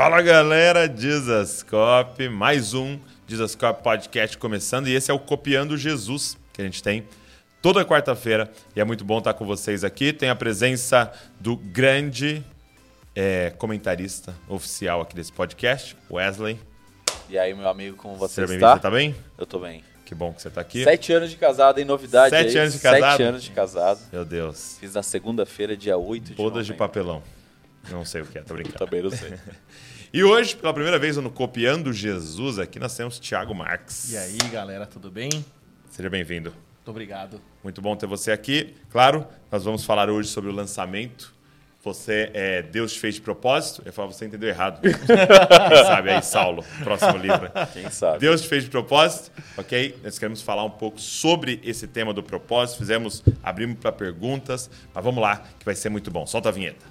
Fala galera, Dizascope, mais um Dizascope Podcast começando e esse é o Copiando Jesus que a gente tem toda quarta-feira e é muito bom estar com vocês aqui. Tem a presença do grande é, comentarista oficial aqui desse podcast, Wesley. E aí, meu amigo, como você Seja está? Você tá bem? Eu tô bem. Que bom que você tá aqui. Sete anos de casado, hein? Novidade Sete aí. anos de casado? Sete anos de casado. Meu Deus. Fiz na segunda-feira, dia 8 de Bodas de papelão. Não sei o que é, tô brincando. Também não sei. E hoje, pela primeira vez no Copiando Jesus, aqui nós temos Thiago Marques. E aí, galera, tudo bem? Seja bem-vindo. Muito obrigado. Muito bom ter você aqui. Claro, nós vamos falar hoje sobre o lançamento. Você é Deus te fez de propósito? Eu falo, você entendeu errado. Quem sabe aí, Saulo, próximo livro. Quem sabe? Deus te fez de propósito, ok? Nós queremos falar um pouco sobre esse tema do propósito. Fizemos, abrimos para perguntas, mas vamos lá, que vai ser muito bom. Solta a vinheta.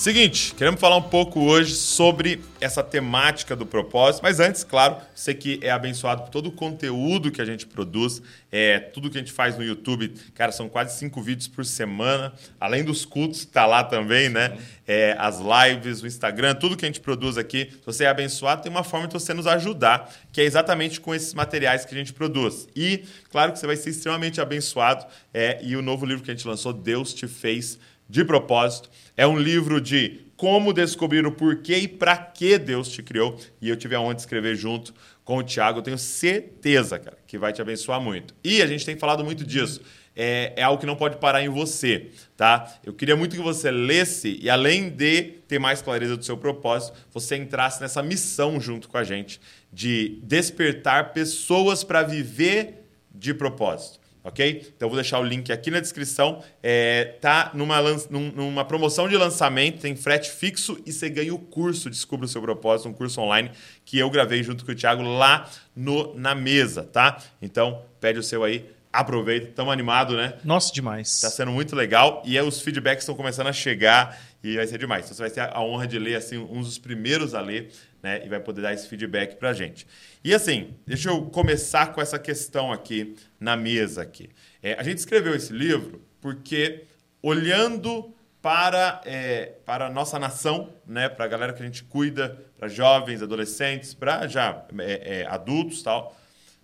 Seguinte, queremos falar um pouco hoje sobre essa temática do propósito, mas antes, claro, você que é abençoado por todo o conteúdo que a gente produz, é, tudo que a gente faz no YouTube, cara, são quase cinco vídeos por semana, além dos cultos que tá lá também, né? É, as lives, o Instagram, tudo que a gente produz aqui. Se você é abençoado, tem uma forma de você nos ajudar, que é exatamente com esses materiais que a gente produz. E, claro que você vai ser extremamente abençoado, é, e o novo livro que a gente lançou, Deus te fez de propósito. É um livro de como descobrir o porquê e para que Deus te criou. E eu tive a honra de escrever junto com o Tiago. Tenho certeza, cara, que vai te abençoar muito. E a gente tem falado muito disso. É, é algo que não pode parar em você, tá? Eu queria muito que você lesse e, além de ter mais clareza do seu propósito, você entrasse nessa missão junto com a gente de despertar pessoas para viver de propósito ok? Então eu vou deixar o link aqui na descrição. É, tá numa, numa promoção de lançamento, tem frete fixo e você ganha o curso Descubra o Seu Propósito, um curso online que eu gravei junto com o Thiago lá no, na mesa, tá? Então pede o seu aí, aproveita, estamos animados, né? Nossa, demais. Está sendo muito legal e aí os feedbacks estão começando a chegar e vai ser demais. Então você vai ter a honra de ler assim um dos primeiros a ler, né? E vai poder dar esse feedback pra gente. E assim, deixa eu começar com essa questão aqui na mesa aqui. É, a gente escreveu esse livro porque olhando para, é, para a nossa nação, né, para a galera que a gente cuida, para jovens, adolescentes, para já é, é, adultos tal,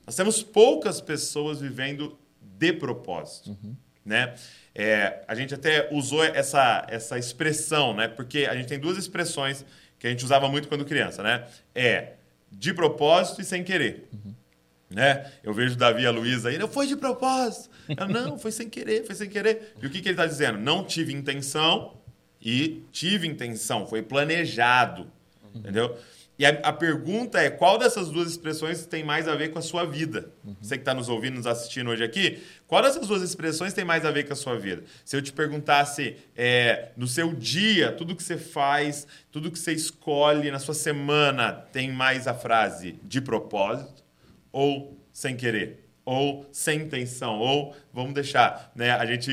nós temos poucas pessoas vivendo de propósito, né? É, a gente até usou essa, essa expressão, né? Porque a gente tem duas expressões que a gente usava muito quando criança, né? É de propósito e sem querer. Né? Eu vejo Davi e a Luísa aí, não foi de propósito. Eu, não, foi sem querer, foi sem querer. E o que, que ele está dizendo? Não tive intenção e tive intenção, foi planejado. Entendeu? E a, a pergunta é: qual dessas duas expressões tem mais a ver com a sua vida? Você que está nos ouvindo, nos assistindo hoje aqui, qual dessas duas expressões tem mais a ver com a sua vida? Se eu te perguntasse é, no seu dia, tudo que você faz, tudo que você escolhe na sua semana, tem mais a frase de propósito ou sem querer? Ou sem intenção? Ou, vamos deixar, né? A gente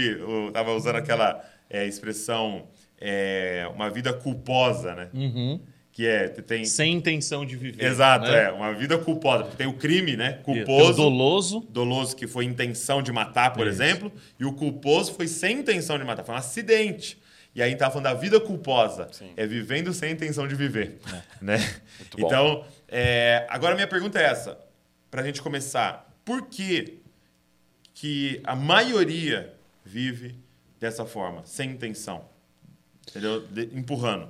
estava usando aquela é, expressão, é, uma vida culposa, né? Uhum. Que é, tem... Sem intenção de viver. Exato, né? é. Uma vida culposa. Porque tem o crime, né? Tem o Culposo. doloso. Doloso que foi intenção de matar, por Isso. exemplo. E o culposo foi sem intenção de matar. Foi um acidente. E aí a gente tava falando da vida culposa. Sim. É vivendo sem intenção de viver. Né? Muito bom. Então, é, agora minha pergunta é essa. Pra gente começar. Por que, que a maioria vive dessa forma? Sem intenção? Entendeu? De- empurrando.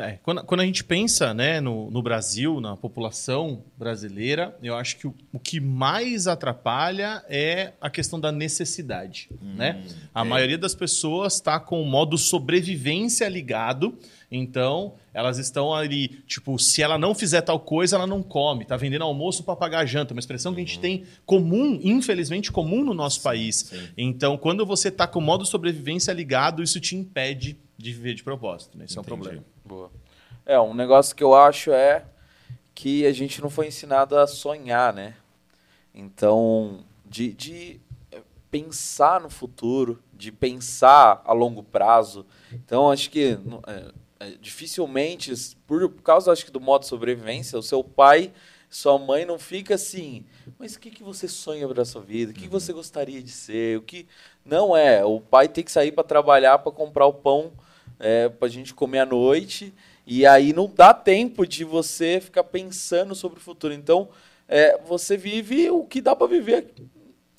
É, quando, quando a gente pensa né, no, no Brasil, na população brasileira, eu acho que o, o que mais atrapalha é a questão da necessidade. né? A é. maioria das pessoas está com o modo sobrevivência ligado, então elas estão ali, tipo, se ela não fizer tal coisa, ela não come. Tá vendendo almoço para pagar a janta, uma expressão que a gente tem comum, infelizmente comum no nosso país. sim. Então, quando você está com o modo sobrevivência ligado, isso te impede de viver de propósito. Né? Esse é um Entendi. problema. Boa. É, um negócio que eu acho é que a gente não foi ensinado a sonhar, né? Então, de, de pensar no futuro, de pensar a longo prazo. Então, acho que é, é, dificilmente, por, causa acho que do modo sobrevivência, o seu pai sua mãe não fica assim, mas o que, que você sonha para sua vida? O que, que você gostaria de ser? O que não é? O pai tem que sair para trabalhar para comprar o pão é, para a gente comer à noite e aí não dá tempo de você ficar pensando sobre o futuro. Então é, você vive o que dá para viver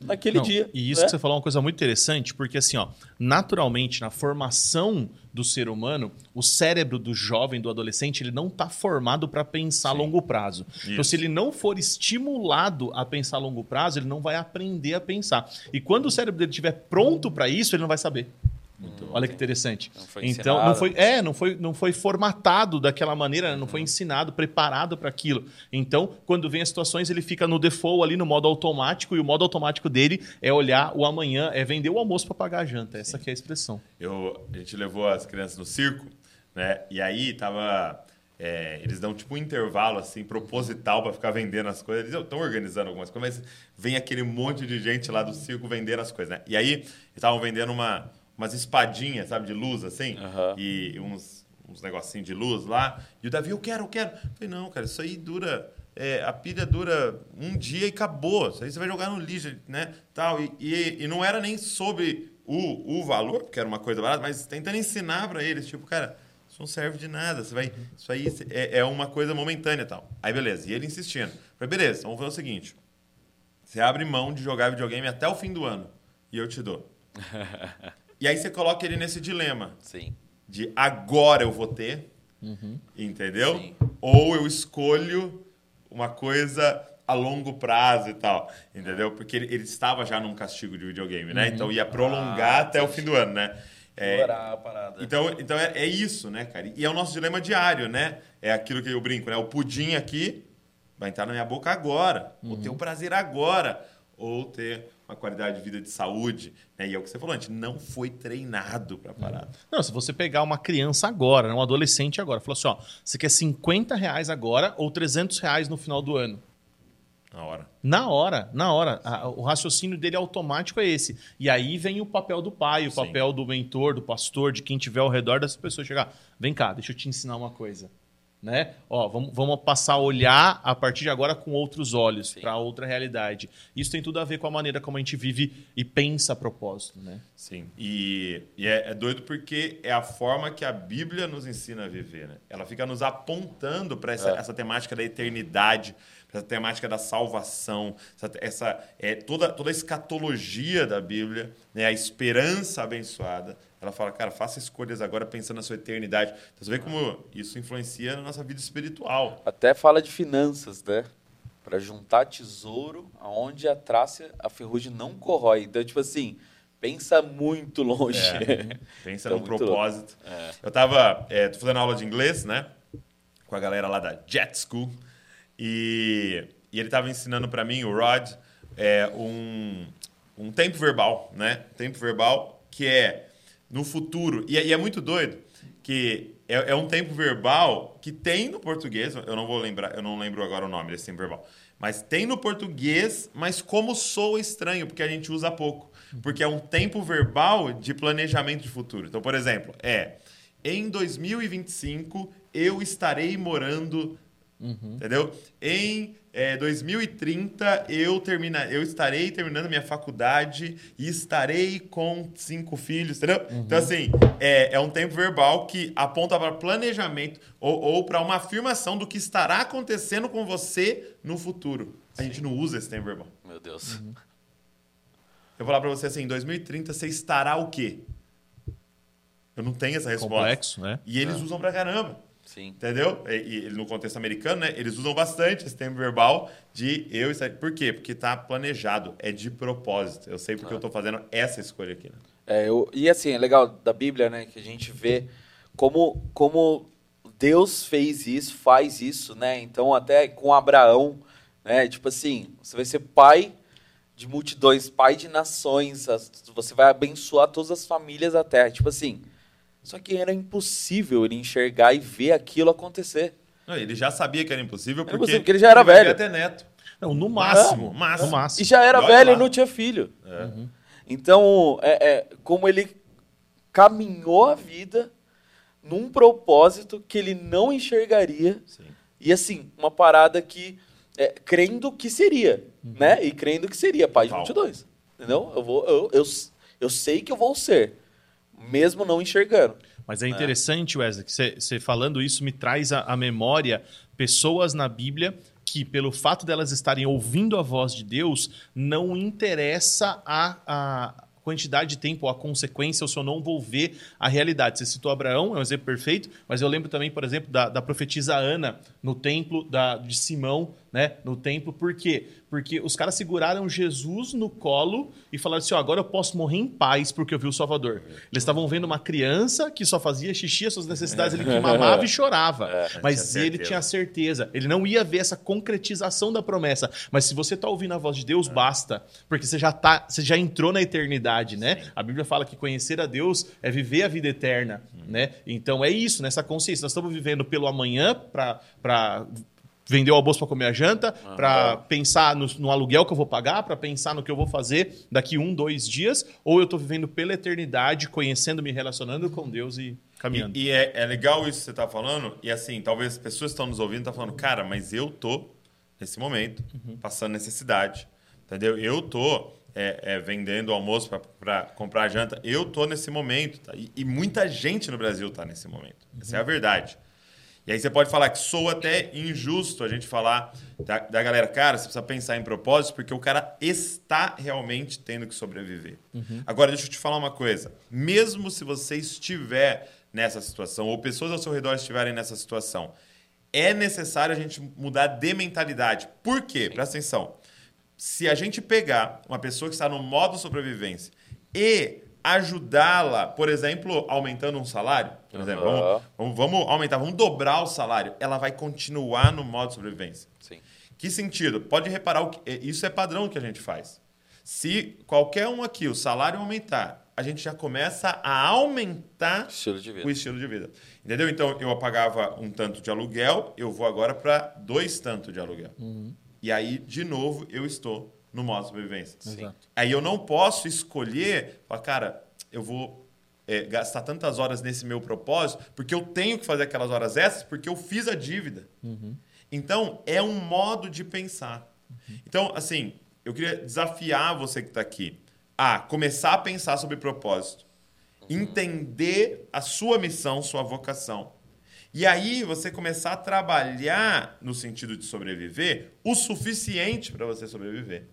naquele Não, dia. E isso né? que você falou é uma coisa muito interessante, porque assim, ó, naturalmente, na formação do ser humano, o cérebro do jovem, do adolescente, ele não está formado para pensar a longo prazo. Então, se ele não for estimulado a pensar a longo prazo, ele não vai aprender a pensar. E quando o cérebro dele estiver pronto para isso, ele não vai saber. Olha que interessante. Não foi então, não foi, é, não foi, não foi formatado daquela maneira, né? não foi ensinado, preparado para aquilo. Então, quando vem as situações, ele fica no default ali no modo automático, e o modo automático dele é olhar o amanhã, é vender o almoço para pagar a janta. Essa que é a expressão. Eu, a gente levou as crianças no circo, né? E aí tava. é, eles dão tipo um intervalo assim, proposital para ficar vendendo as coisas. Eles estão organizando algumas coisas, mas vem aquele monte de gente lá do circo vendendo as coisas, né? E aí eles estavam vendendo uma, umas espadinhas, sabe, de luz assim, Aham. e uns, uns negocinhos de luz lá. E o Davi, eu quero, eu quero. Eu falei, não, cara, isso aí dura. é, a pilha dura um dia e acabou. Isso aí você vai jogar no lixo, né? Tal. E, e, e não era nem sobre o, o valor, porque era uma coisa barata, mas tentando ensinar para eles, tipo, cara, isso não serve de nada. Você vai, isso aí é, é uma coisa momentânea e tal. Aí, beleza. E ele insistindo. Falei, beleza, vamos fazer o seguinte. Você abre mão de jogar videogame até o fim do ano e eu te dou. e aí você coloca ele nesse dilema Sim. de agora eu vou ter, entendeu? Sim. Ou eu escolho uma coisa a longo prazo e tal, entendeu? Porque ele, ele estava já num castigo de videogame, né? Então ia prolongar Ah, até o fim do ano, né? É, a parada. então, então é, é isso, né, cara? E é o nosso dilema diário, né? É aquilo que eu brinco, né? O pudim aqui vai entrar na minha boca agora, ou ter o prazer agora, ou ter uma qualidade de vida de saúde, né? E é o que você falou, a gente não foi treinado para parar. Não, se você pegar uma criança agora, né, um adolescente agora, falou assim, ó, você quer 50 reais agora ou 300 reais no final do ano? Na hora. Na hora, na hora. A- o raciocínio dele automático é esse. E aí vem o papel do pai, o Sim. papel do mentor, do pastor, de quem tiver ao redor dessa pessoa. Chegar, vem cá, deixa eu te ensinar uma coisa. Né? Ó, vamos, vamos passar a olhar a partir de agora com outros olhos, para outra realidade. Isso tem tudo a ver com a maneira como a gente vive e pensa a propósito. Né? Sim, e, e é, é doido porque é a forma que a Bíblia nos ensina a viver. Né? Ela fica nos apontando para essa, É. essa temática da eternidade, para essa temática da salvação, essa, essa- é, toda, toda a escatologia da Bíblia, né? a esperança abençoada. Ela fala, cara, faça escolhas agora pensando na sua eternidade. Então, você vê como isso influencia na nossa vida espiritual. Até fala de finanças, né? Para juntar tesouro aonde a traça, a ferrugem não corrói. Então, tipo assim, pensa muito longe. É, pensa Tá no muito propósito. É. Eu tava é, tô fazendo aula de inglês, né? Com a galera lá da Jet School. E, e ele tava ensinando para mim, o Rod, é, um, um tempo verbal, né? Tempo verbal que é no futuro. E, é- e é muito doido que é, é um tempo verbal que tem no português, eu não vou lembrar, eu não lembro agora o nome desse tempo verbal. Mas tem no português, mas como soa estranho, porque a gente usa pouco. Porque é um tempo verbal de planejamento de futuro. Então, por exemplo, é em 2025 eu estarei morando Entendeu? Em é, 2030 eu termina, eu estarei terminando minha faculdade e estarei com cinco filhos, entendeu? Então assim é, é um tempo verbal que aponta para planejamento ou, ou para uma afirmação do que estará acontecendo com você no futuro. A gente não usa esse tempo verbal. Meu Deus. Eu vou falar para você assim, em 2030 você estará o quê? Eu não tenho essa resposta. Complexo, né? E eles usam pra caramba. Sim. Entendeu? E, e no contexto americano, né? Eles usam bastante esse tempo verbal de eu estar. Por quê? Porque tá planejado, é de propósito. Eu sei porque eu tô fazendo essa escolha aqui. Né? É, eu- e assim, é legal da Bíblia, né, que a gente vê como, como Deus fez isso, faz isso, né? Então, até com Abraão, né? Tipo assim, você vai ser pai de multidões, pai de nações, você vai abençoar todas as famílias da terra. Tipo assim, só que era impossível ele enxergar e ver aquilo acontecer. Não, ele já sabia que era impossível Era porque, impossível, porque ele já era vai velho. ter neto. Não, no máximo. máximo. No máximo. E já era E velho lá. e não tinha filho. É. Então, é, é, como ele caminhou a vida num propósito que ele não enxergaria. Sim. E assim, uma parada que é, crendo que seria, né? E crendo que seria pai de Total. multidões. Entendeu? Eu, vou, eu, eu, eu sei que eu vou ser, mesmo não enxergando. Mas é interessante, Wesley, que você falando isso me traz à memória pessoas na Bíblia que, pelo fato delas estarem ouvindo a voz de Deus, não interessa a, a quantidade de tempo, a consequência, se eu não vou ver a realidade. Você citou Abraão, é um exemplo perfeito, mas eu lembro também, por exemplo, da, da profetisa Ana no templo da, de Simão, né? No templo, por quê? Porque os caras seguraram Jesus no colo e falaram assim: ó, agora eu posso morrer em paz porque eu vi o Salvador. Eles estavam vendo uma criança que só fazia xixi, as suas necessidades, ele que mamava e chorava. Mas tinha ele tinha certeza. Ele não ia ver essa concretização da promessa. Mas se você está ouvindo a voz de Deus, basta. Porque você já, tá, você já entrou na eternidade, né? A Bíblia fala que conhecer a Deus é viver a vida eterna, né? Então é isso, nessa consciência. Nós estamos vivendo pelo amanhã para vender o almoço para comer a janta, para pensar no, no aluguel que eu vou pagar, para pensar no que eu vou fazer daqui um, dois dias, ou eu estou vivendo pela eternidade, conhecendo, me relacionando com Deus e caminhando. E, e é, é legal isso que você tá falando. E assim, talvez as pessoas que estão nos ouvindo estão falando, cara, mas eu tô, nesse momento, passando necessidade. Entendeu? Eu tô é, é, vendendo almoço para comprar janta. Eu tô nesse momento. tá? E, e muita gente no Brasil tá nesse momento. Essa é a verdade. E aí você pode falar que sou até injusto a gente falar da, da galera, cara, você precisa pensar em propósitos porque o cara está realmente tendo que sobreviver. Agora, deixa eu te falar uma coisa. Mesmo se você estiver nessa situação, ou pessoas ao seu redor estiverem nessa situação, é necessário a gente mudar de mentalidade. Por quê? Presta atenção. Se a gente pegar uma pessoa que está no modo sobrevivência e ajudá-la, por exemplo, aumentando um salário, por exemplo, Aham. vamos, vamos, vamos aumentar, vamos dobrar o salário, ela vai continuar no modo sobrevivência. Sim. Que sentido? Pode reparar, o que, é, isso é padrão que a gente faz. Se qualquer um aqui, o salário aumentar, a gente já começa a aumentar Estilo de vida. o estilo de vida. Entendeu? Então, eu pagava um tanto de aluguel, eu vou agora para dois tanto de aluguel. E aí, de novo, eu estou no modo sobrevivência. Exato. Aí eu não posso escolher, falar, cara, eu vou é, gastar tantas horas nesse meu propósito, porque eu tenho que fazer aquelas horas extras, porque eu fiz a dívida. Então, é um modo de pensar. Então, assim, eu queria desafiar você que está aqui a começar a pensar sobre propósito, entender a sua missão, sua vocação. E aí você começar a trabalhar no sentido de sobreviver o suficiente para você sobreviver.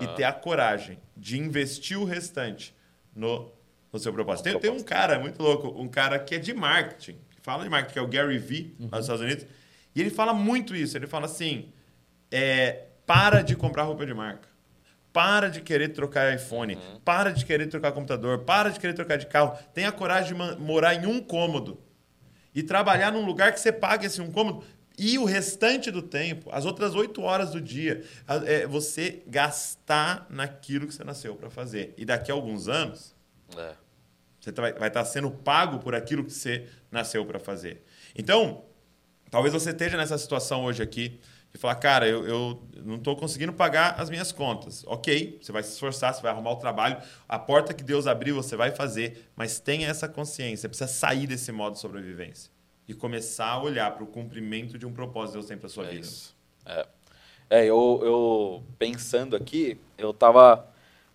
E ter a coragem de investir o restante no, no seu propósito. Tem, tem um cara muito louco, um cara que é de marketing, que fala de marketing, que é o Gary Vee, lá dos Estados Unidos. E ele fala muito isso. Ele fala assim: é, para de comprar roupa de marca. Para de querer trocar iPhone. Para de querer trocar computador. Para de querer trocar de carro. Tenha coragem de morar em um cômodo e trabalhar num lugar que você pague esse um cômodo. E o restante do tempo, as outras oito horas do dia, é você gastar naquilo que você nasceu para fazer. E daqui a alguns anos, É. você tá- vai, vai estar sendo pago por aquilo que você nasceu para fazer. Então, talvez você esteja nessa situação hoje aqui de falar, cara, eu, eu não estou conseguindo pagar as minhas contas. Ok, você vai se esforçar, você vai arrumar o trabalho, a porta que Deus abriu você vai fazer, mas tenha essa consciência, precisa sair desse modo de sobrevivência e começar a olhar para o cumprimento de um propósito que Deus tem para sua É vida. isso. É, É, eu, eu pensando aqui, eu tava.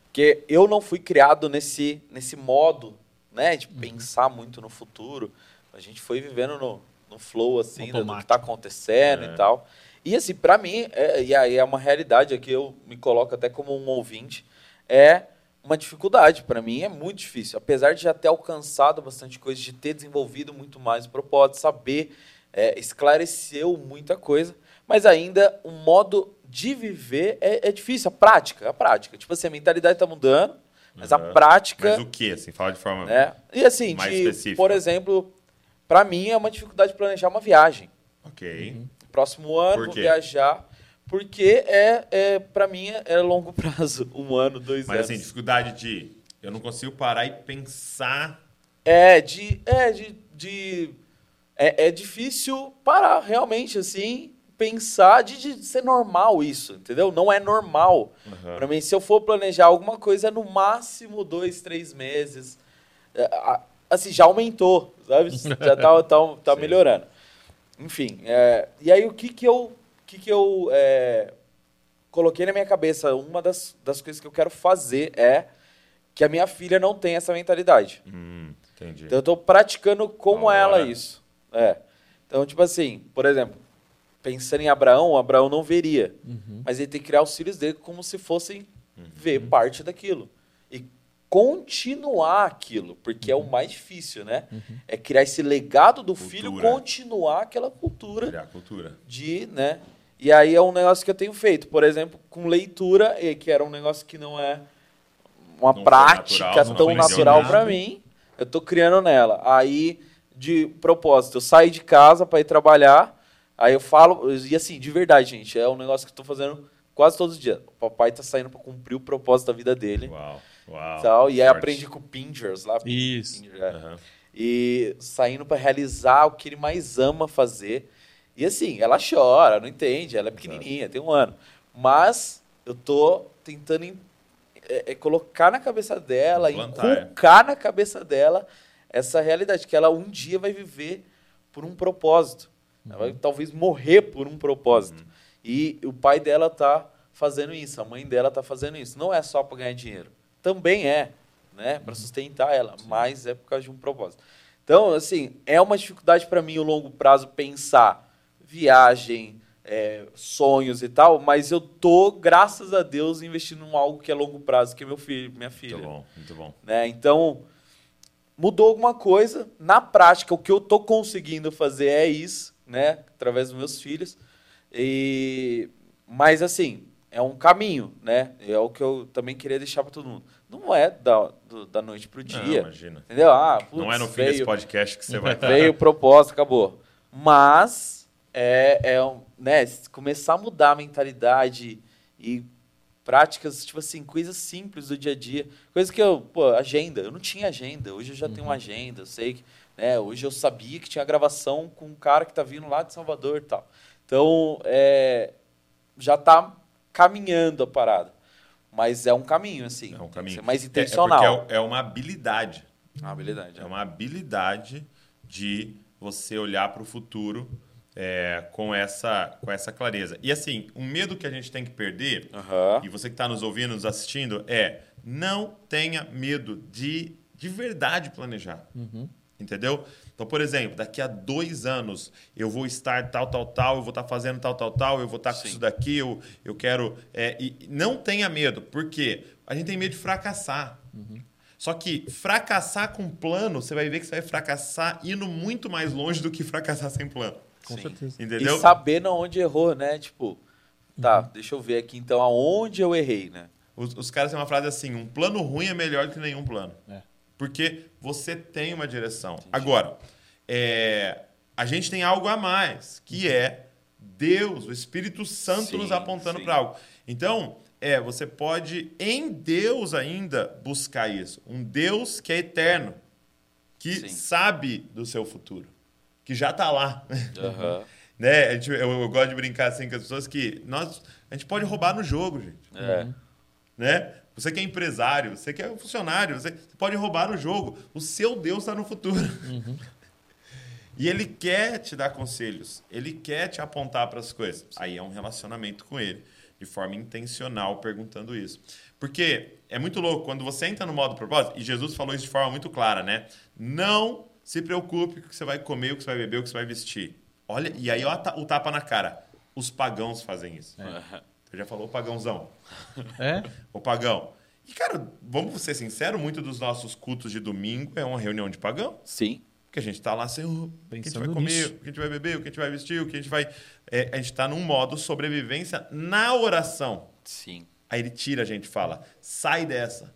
Porque eu não fui criado nesse, nesse modo, né? De pensar muito no futuro. A gente foi vivendo no, no flow, assim, né, do que Automático. tá acontecendo É. e tal. E assim, pra mim, é, e aí é uma realidade aqui, eu me coloco até como um ouvinte, é uma dificuldade. Pra mim é muito difícil. Apesar de já ter alcançado bastante coisa, de ter desenvolvido muito mais o propósito, saber, é, esclareceu muita coisa, mas ainda o modo de viver é, é difícil. A prática, a prática. Tipo assim, a mentalidade tá mudando, mas a Uhum. prática Mas o que, assim? Fala de forma... né? E assim, Mais de, específica. por exemplo, pra mim é uma dificuldade planejar uma viagem. Ok. Próximo ano, vou viajar. Porque é, é para mim é, é longo prazo. Um ano, dois Mas anos. assim, dificuldade de... Eu não consigo parar e pensar... É, de. É, de. de é, é difícil parar, realmente, assim, pensar de, de ser normal isso, entendeu? Não é normal. Uhum. Pra mim, se eu for planejar alguma coisa, é no máximo dois, três meses. É, assim, já aumentou, sabe? Já tá, tá, tá melhorando. Enfim, é, e aí o que que eu que, que eu é, coloquei na minha cabeça? Uma das, das coisas que eu quero fazer é que a minha filha não tem essa mentalidade. Hum, entendi. Então eu tô praticando como Da ela isso. É. Então, tipo assim, por exemplo, pensando em Abraão, Abraão não veria. Mas ele tem que criar os filhos dele como se fossem ver parte daquilo. E continuar aquilo, porque é o mais difícil, né? É criar esse legado do filho, Cultura. continuar aquela cultura Criar cultura. de, né? E aí é um negócio que eu tenho feito, por exemplo, com leitura, e que era um negócio que não é uma Não prática natural, tão natural para mim. Eu tô criando nela. Aí, de propósito, eu saio de casa para ir trabalhar, aí eu falo, e assim, de verdade, gente, é um negócio que eu tô fazendo quase todos os dias. O papai tá saindo para cumprir o propósito da vida dele. Uau, uau. Tal, e aí Forte. aprendi com o Pingers lá. Isso. Pinger, é Aham. e saindo para realizar o que ele mais ama fazer. E assim, ela chora, não entende, ela é pequenininha, tem um ano. Mas eu tô tentando é, é, colocar na cabeça dela, inculcar na cabeça dela essa realidade, que ela um dia vai viver por um propósito. Ela vai talvez morrer por um propósito. Uhum. E o pai dela tá fazendo isso, a mãe dela tá fazendo isso. Não é só para ganhar dinheiro. Também é, né, para sustentar ela, mas é por causa de um propósito. Então, assim, é uma dificuldade para mim, o longo prazo, pensar viagem, é, sonhos e tal, mas eu tô, graças a Deus, investindo em algo que é longo prazo, que é meu filho, minha filha. Muito bom, muito bom. Né? Então, mudou alguma coisa. Na prática, o que eu tô conseguindo fazer é isso, né? Através dos meus filhos. E... Mas, assim, é um caminho, né? É o que eu também queria deixar para todo mundo. Não é da, do- da noite pro Não, dia. imagina. entendeu? Ah, putz, não é no fim desse veio- podcast que você vai estar. Veio o propósito, acabou. Mas é, é né, começar a mudar a mentalidade e práticas, tipo assim, coisas simples do dia a dia. Coisas que eu, pô, agenda, eu não tinha agenda, hoje eu já tenho uma agenda, eu sei que, né, hoje eu sabia que tinha gravação com um cara que tá vindo lá de Salvador e tal. Então, é, já tá caminhando a parada. Mas é um caminho, assim. É um caminho. mais É- intencional. É, porque é, é uma habilidade. Ah, habilidade. É uma habilidade de você olhar para o futuro é, com, essa, com essa clareza. E assim, um medo que a gente tem que perder, Aham. e você que está nos ouvindo, nos assistindo, é não tenha medo de de verdade planejar. Entendeu? Então, por exemplo, daqui a dois anos eu vou estar tal, tal, tal, eu vou estar fazendo tal, tal, tal, eu vou estar com Sim. isso daqui, eu, eu quero. é, e não tenha medo, porque a gente tem medo de fracassar. Só que fracassar com plano, você vai ver que você vai fracassar indo muito mais longe do que fracassar sem plano. Com Sim. certeza. Entendeu? E sabendo onde errou, né? Tipo, tá, deixa eu ver aqui então aonde eu errei, né? Os, os caras têm uma frase assim: um plano ruim é melhor do que nenhum plano. É. Porque você tem uma direção. Agora, é, a gente tem algo a mais, que é Deus, o Espírito Santo Sim, nos apontando para algo. Então, é, você pode em Deus ainda buscar isso. Um Deus que é eterno, que Sim. sabe do seu futuro, que já está lá. Aham. né? A gente- eu, eu gosto de brincar assim com as pessoas que nós, a gente pode roubar no jogo, gente É. né? Você que é empresário, você que é funcionário, você você pode roubar no jogo. O seu Deus está no futuro. E ele quer te dar conselhos, ele quer te apontar para as coisas. Aí é um relacionamento com ele, de forma intencional, perguntando isso. Porque é muito louco, quando você entra no modo propósito, e Jesus falou isso de forma muito clara, né? Não se preocupe com o que você vai comer, o que você vai beber, o que você vai vestir. Olha, e aí ó, o tapa na cara. Os pagãos fazem isso. Você já falou pagãozão. É? O pagão. E, cara, vamos ser sinceros, muito dos nossos cultos de domingo é uma reunião de pagão. Sim. Porque a gente tá lá sem o que a gente vai comer, nisso. o que a gente vai beber, o que a gente vai vestir, o que a gente vai. É, a gente tá num modo sobrevivência na oração. Sim. Aí ele tira a gente e fala: sai dessa.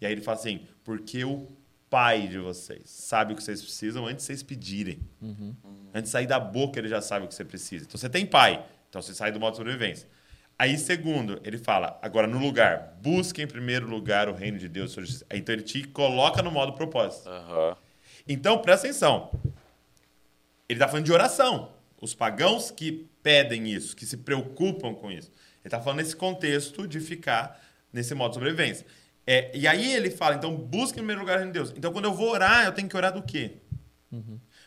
E aí ele fala assim: porque o pai de vocês sabe o que vocês precisam antes de vocês pedirem. Antes de sair da boca, ele já sabe o que você precisa. Então você tem pai, então você sai do modo sobrevivência. Aí, segundo, ele fala, agora no lugar, busque em primeiro lugar o reino de Deus. Então ele te coloca no modo propósito. Aham. Então, presta atenção. Ele está falando de oração. Os pagãos que pedem isso, que se preocupam com isso. Ele está falando nesse contexto de ficar nesse modo de sobrevivência. É, e aí ele fala, então, busque em primeiro lugar de Deus. Então, quando eu vou orar, eu tenho que orar do quê?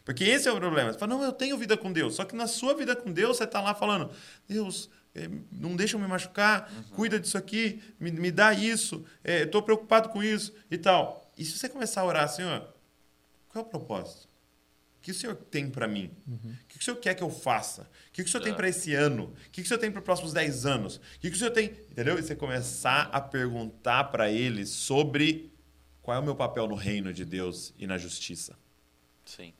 Porque esse é o problema. Você fala, não, eu tenho vida com Deus. Só que na sua vida com Deus, você está lá falando, Deus, eh, não deixa eu me machucar, uhum. cuida disso aqui, me, me dá isso, estou preocupado com isso e tal. E se você começar a orar assim, ó, qual é o propósito? O que o Senhor tem para mim? Uhum. O que o Senhor quer que eu faça? O que o Senhor é. tem para esse ano? O que o Senhor tem para os próximos 10 anos? O que o Senhor tem. Entendeu? E você começar a perguntar para Ele sobre qual é o meu papel no reino de Deus e na justiça. Sim.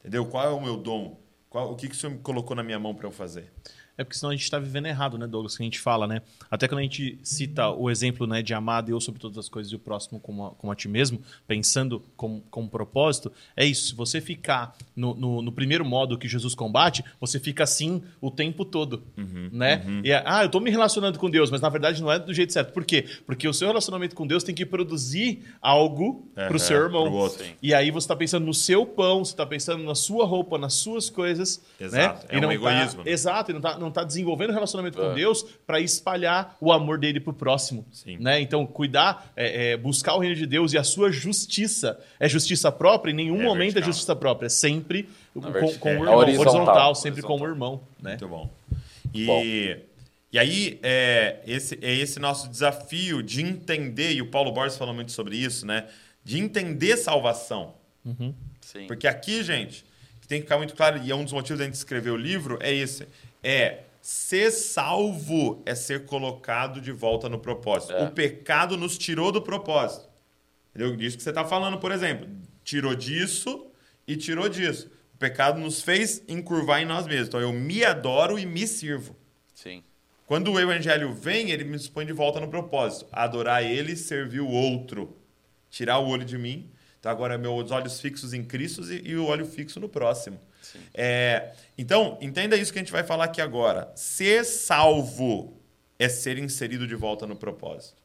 Entendeu? Qual é o meu dom? Qual, o que, que o Senhor me colocou na minha mão para eu fazer? É porque senão a gente está vivendo errado, né, Douglas? Que a gente fala, né? Até quando a gente cita o exemplo né, de amar a Deus sobre todas as coisas e o próximo como a, como a ti mesmo, pensando com, com propósito, é isso. Se você ficar no, no, no, primeiro modo que Jesus combate, você fica assim o tempo todo, uhum, né? Uhum. E, é, ah, eu estou me relacionando com Deus, mas na verdade não é do jeito certo. Por quê? Porque o seu relacionamento com Deus tem que produzir algo é, para o seu irmão. E aí você está pensando no seu pão, você está pensando na sua roupa, nas suas coisas. Exato. Né? É e um tá, egoísmo. Né? Exato, e não está não está desenvolvendo relacionamento com é. Deus para espalhar o amor dele para o próximo. Sim. Né? Então, cuidar, é, é, buscar o reino de Deus e a sua justiça. É justiça própria? Em nenhum é momento vertical. é justiça própria. É sempre com, com, o irmão. Horizontal, horizontal sempre horizontal. com o irmão. Né? Muito bom. E, bom. e aí, é, esse, é esse nosso desafio de entender, e o Paulo Borges falou muito sobre isso, né? De entender salvação. Uhum. Porque aqui, gente, que tem que ficar muito claro, e é um dos motivos da gente escrever o livro, é esse é ser salvo é ser colocado de volta no propósito. É. O pecado nos tirou do propósito. Entendeu? Disso que você está falando, por exemplo. Tirou disso e tirou disso. O pecado nos fez encurvar em nós mesmos. Então eu me adoro e me sirvo. Sim. Quando o evangelho vem, ele me põe de volta no propósito. Adorar ele, servir o outro. Tirar o olho de mim. Então agora meus olhos fixos em Cristo e, e o olho fixo no próximo. É, então, entenda isso que a gente vai falar aqui agora. Ser salvo é ser inserido de volta no propósito.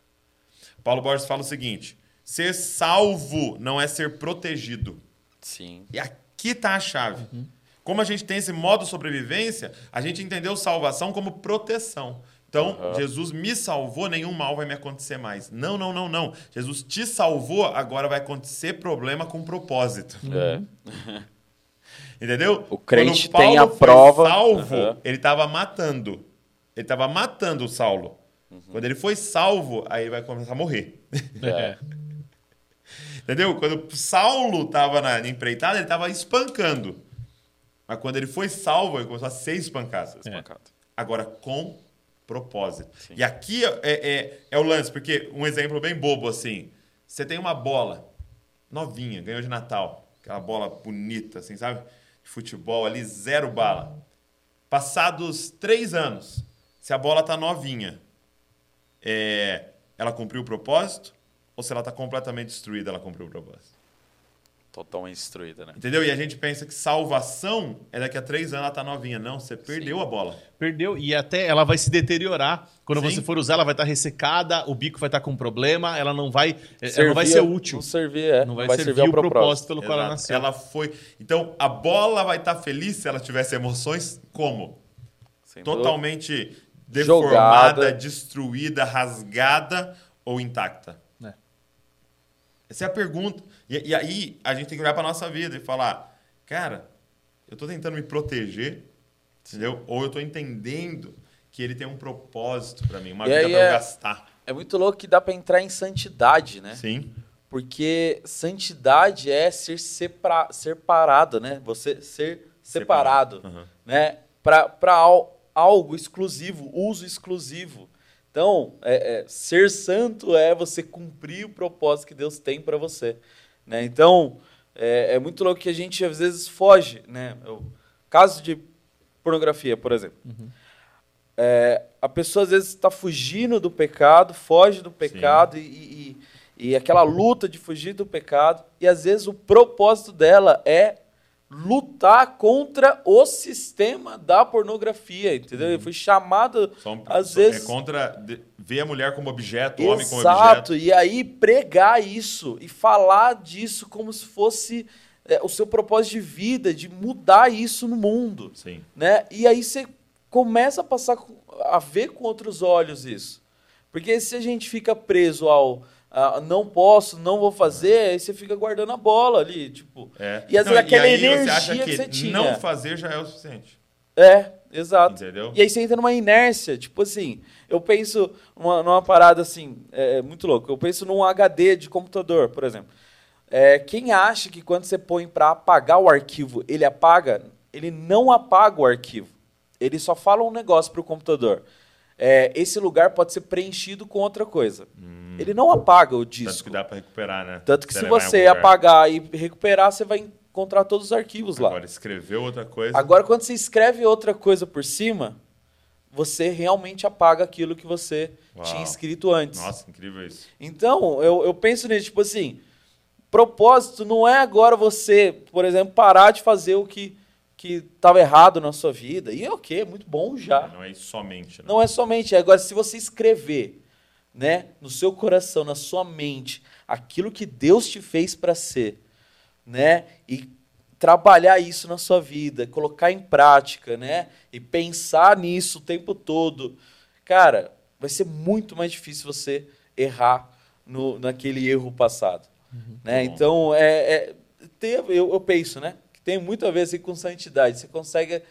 Paulo Borges fala o seguinte: ser salvo não é ser protegido. Sim. E aqui está a chave. Uhum. Como a gente tem esse modo sobrevivência, a gente entendeu salvação como proteção. Então, uhum. Jesus me salvou, nenhum mal vai me acontecer mais. Não, não, não, não. Jesus te salvou, agora vai acontecer problema com propósito. É. Entendeu? O crente tem a prova. salvo, uhum. ele estava matando. Ele estava matando o Saulo. Uhum. Quando ele foi salvo, aí ele vai começar a morrer. É. Entendeu? Quando Saulo estava na empreitada, ele estava espancando. Mas quando ele foi salvo, ele começou a ser espancado. É. Agora, com propósito. Sim. E aqui é, é, é, o lance, porque um exemplo bem bobo assim. Você tem uma bola novinha, ganhou de Natal. Aquela bola bonita, assim, sabe? Futebol ali, zero bala. Passados três anos, se a bola está novinha, é, ela cumpriu o propósito? Ou se ela está completamente destruída, ela cumpriu o propósito? Totalmente destruída, né? Entendeu? E a gente pensa que salvação é daqui a três anos ela tá novinha. Não, você perdeu Sim. a bola. Perdeu. E até ela vai se deteriorar. Quando Sim. você for usar, ela vai estar tá ressecada, o bico vai estar tá com problema, ela não vai, Servia, ela não vai ser útil. Não servir, é. Não vai, vai servir, servir o propósito, propósito pelo Exato. qual ela nasceu. Ela foi. Então, a bola vai estar tá feliz se ela tivesse emoções como? Sem Totalmente deformada, Jogada. destruída, rasgada ou intacta? É. Essa é a pergunta. E, e aí a gente tem que olhar para nossa vida e falar, cara, eu estou tentando me proteger, entendeu? Ou eu estou entendendo que ele tem um propósito para mim, uma e vida para é, eu gastar. É muito louco que dá para entrar em santidade, né? Sim. Porque santidade é ser separa, separado, né? Você ser separado, separado. Uhum. né? Para algo exclusivo, uso exclusivo. Então, é, é, ser santo é você cumprir o propósito que Deus tem para você. Né? Então, é, é, muito louco que a gente às vezes foge. Né? O caso de pornografia, por exemplo. Uhum. É, a pessoa às vezes está fugindo do pecado, foge do pecado e, e, e, aquela luta de fugir do pecado, e às vezes o propósito dela é lutar contra o sistema da pornografia, entendeu? Uhum. Ele foi chamado, um, às é vezes... É contra ver a mulher como objeto, o homem como objeto. Exato, e aí pregar isso e falar disso como se fosse é, o seu propósito de vida, de mudar isso no mundo. Sim. Né? E aí você começa a passar a ver com outros olhos isso. Porque se a gente fica preso ao ah, não posso, não vou fazer, aí você fica guardando a bola ali, tipo. É. E às Não, vezes aquela aí energia você acha que, que, você tinha. não fazer já é o suficiente. É, exato. Entendeu? E aí você entra numa inércia, tipo assim, eu penso numa, numa parada assim, é, é muito louco. Eu penso num HD de computador, por exemplo. É, quem acha que quando você põe para apagar o arquivo, ele apaga, ele não apaga o arquivo. Ele só fala um negócio pro computador. É, esse lugar pode ser preenchido com outra coisa. Ele não apaga o Tanto disco. que dá pra recuperar, né? Tanto que se em você apagar e recuperar, você vai encontrar todos os arquivos lá. Agora, escreveu outra coisa. Agora, quando você escreve outra coisa por cima, você realmente apaga aquilo que você Uau. tinha escrito antes. Nossa, incrível isso. Então, eu, eu penso nisso, tipo assim, propósito não é agora você, por exemplo, parar de fazer o que que estava errado na sua vida. E é ok, é muito bom já. Não é somente, né? Não é somente. Agora, se você escrever, né, no seu coração, na sua mente, aquilo que Deus te fez para ser, né, e trabalhar isso na sua vida, colocar em prática, né, e pensar nisso o tempo todo, cara, vai ser muito mais difícil você errar no, naquele erro passado, né? Bom. Então, é, é ter, eu, eu penso, né, tem muito a ver assim, com santidade. Você consegue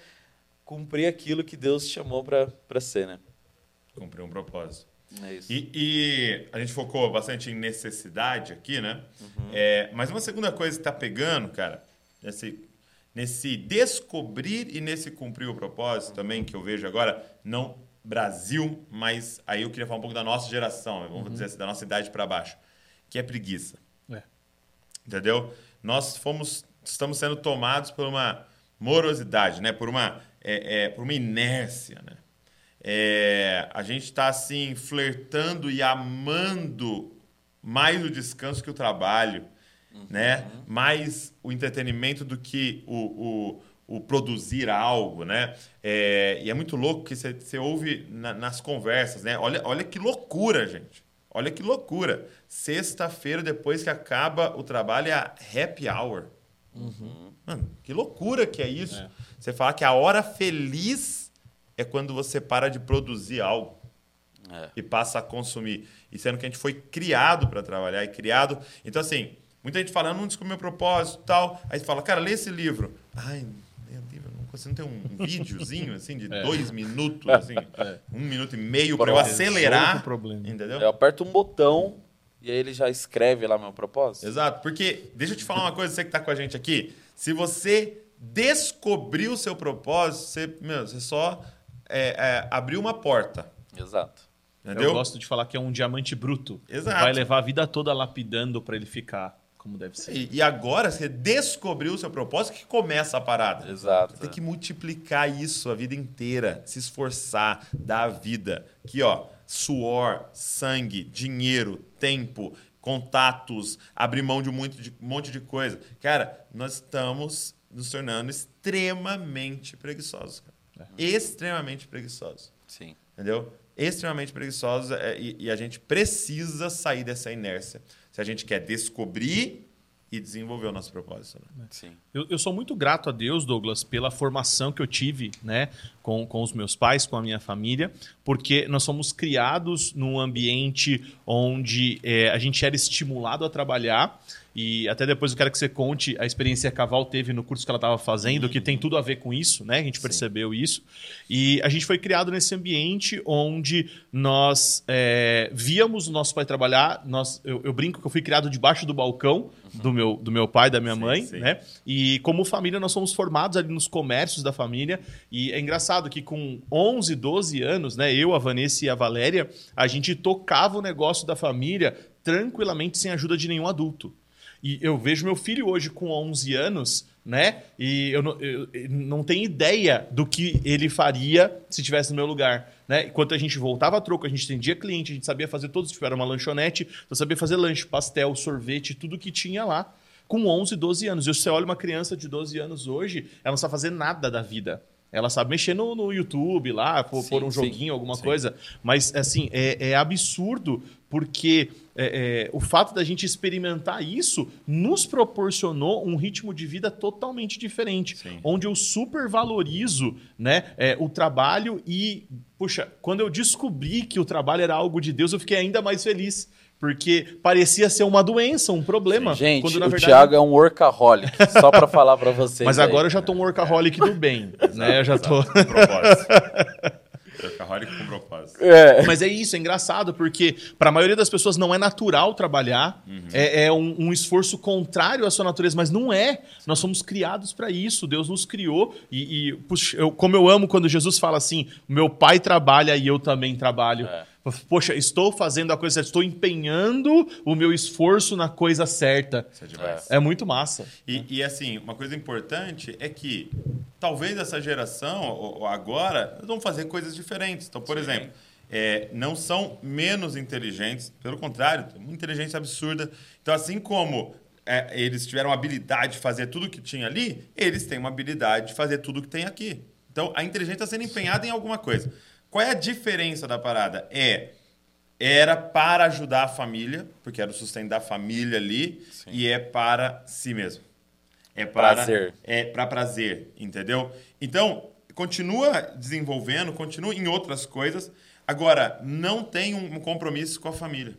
cumprir aquilo que Deus te chamou para ser, né? Cumprir um propósito. É isso. E, e a gente focou bastante em necessidade aqui, né? Uhum. É, mas uma segunda coisa que tá pegando, cara, nesse, nesse descobrir e nesse cumprir o propósito também, que eu vejo agora, não Brasil, mas aí eu queria falar um pouco da nossa geração, vamos Uhum. dizer assim, da nossa idade para baixo, que é preguiça. É. Entendeu? Nós fomos, estamos sendo tomados por uma morosidade, né? Por uma, é, é, por uma inércia, né? É, a gente está assim flertando e amando mais o descanso que o trabalho, né? Mais o entretenimento do que o, o, o produzir algo, né? É, e é muito louco que você você ouve na- nas conversas, né? Olha, olha que loucura, gente. Olha que loucura. Sexta-feira, depois que acaba o trabalho, é a happy hour. Mano, que loucura que é isso. É. Você fala que a hora feliz é quando você para de produzir algo É. e passa a consumir. E sendo que a gente foi criado para trabalhar e criado. Então, assim, muita gente fala, eu não descobri meu propósito e tal. Aí você fala, cara, lê esse livro. Ai, meu livro, não consigo. Não tem um videozinho, assim, de É. dois minutos, assim, um minuto e meio para eu acelerar. Entendeu? Eu aperto um botão e aí ele já escreve lá meu propósito. Exato, porque deixa eu te falar uma coisa, você que está com a gente aqui. Se você descobrir o seu propósito, você, meu, você só é, é, abriu uma porta. Exato. Entendeu? Eu gosto de falar que é um diamante bruto. Exato. Vai levar a vida toda lapidando para ele ficar como deve ser. E, e agora você descobriu o seu propósito que começa a parada. Exato. Tem que multiplicar isso a vida inteira, se esforçar, dar a vida. Aqui, ó, suor, sangue, dinheiro, tempo, contatos, abrir mão de um monte de, um monte de coisa. Cara, nós estamos nos tornando extremamente preguiçosos. Cara. Extremamente preguiçosos. Sim. Entendeu? Extremamente preguiçosos é, e, e a gente precisa sair dessa inércia. Se a gente quer descobrir e desenvolver o nosso propósito. Né? Sim. Eu, eu sou muito grato a Deus, Douglas, pela formação que eu tive né, com, com os meus pais, com a minha família, porque nós fomos criados num ambiente onde é, a gente era estimulado a trabalhar. E até depois eu quero que você conte a experiência que a Val teve no curso que ela estava fazendo, que tem tudo a ver com isso, né? A gente percebeu isso. E a gente foi criado nesse ambiente onde nós é, víamos o nosso pai trabalhar. Nós, eu, eu brinco que eu fui criado debaixo do balcão do, meu, do meu pai, da minha Sim, mãe, sim. né? E como família, nós somos formados ali nos comércios da família. E é engraçado que com 11, 12 anos, né? Eu, a Vanessa e a Valéria, a gente tocava o negócio da família tranquilamente, sem ajuda de nenhum adulto. E eu vejo meu filho hoje com 11 anos, né? E eu não, eu- eu não tenho ideia do que ele faria se estivesse no meu lugar. Né? Enquanto a gente voltava a troco, a gente atendia cliente, a gente sabia fazer todos, tipo, era uma lanchonete, eu sabia fazer lanche, pastel, sorvete, tudo que tinha lá. Com 11, 12 anos. E você olha uma criança de 12 anos hoje, ela não sabe fazer nada da vida. Ela sabe mexer no, no YouTube lá, pôr, Sim, um sim, joguinho, alguma sim. coisa. Mas, assim, é, é absurdo porque é, é, o fato da gente experimentar isso nos proporcionou um ritmo de vida totalmente diferente, Sim. onde eu super valorizo né, é, o trabalho e, puxa, quando eu descobri que o trabalho era algo de Deus, eu fiquei ainda mais feliz. Porque parecia ser uma doença, um problema. Gente, quando, na o verdade, Thiago é um workaholic, só pra falar pra vocês. Mas aí. agora eu já tô um workaholic do bem, né? Eu já tô... Com propósito. Workaholic com propósito. É. Mas é isso, é engraçado, porque para a maioria das pessoas não é natural trabalhar, é, é um, um esforço contrário à sua natureza, mas não é. Nós somos criados para isso, Deus nos criou. E, e, puxa, eu- como eu amo quando Jesus fala assim: meu pai trabalha e eu também trabalho. É. Poxa, estou fazendo a coisa certa, estou empenhando o meu esforço na coisa certa. É. É muito massa. E, e, assim, uma coisa importante é que talvez essa geração, ou, ou agora, vão fazer coisas diferentes. Então, por Sim. exemplo, é, não são menos inteligentes, pelo contrário, tem uma inteligência absurda. Então, assim como é, eles tiveram a habilidade de fazer tudo que tinha ali, eles têm uma habilidade de fazer tudo que tem aqui. Então, a inteligência está sendo empenhada em alguma coisa. Qual é a diferença da parada? É era para ajudar a família, porque era o sustento da família ali, Sim. e é para si mesmo. É para Prazer. É para prazer, entendeu? Então, continua desenvolvendo, continua em outras coisas. Agora, não tem um compromisso com a família.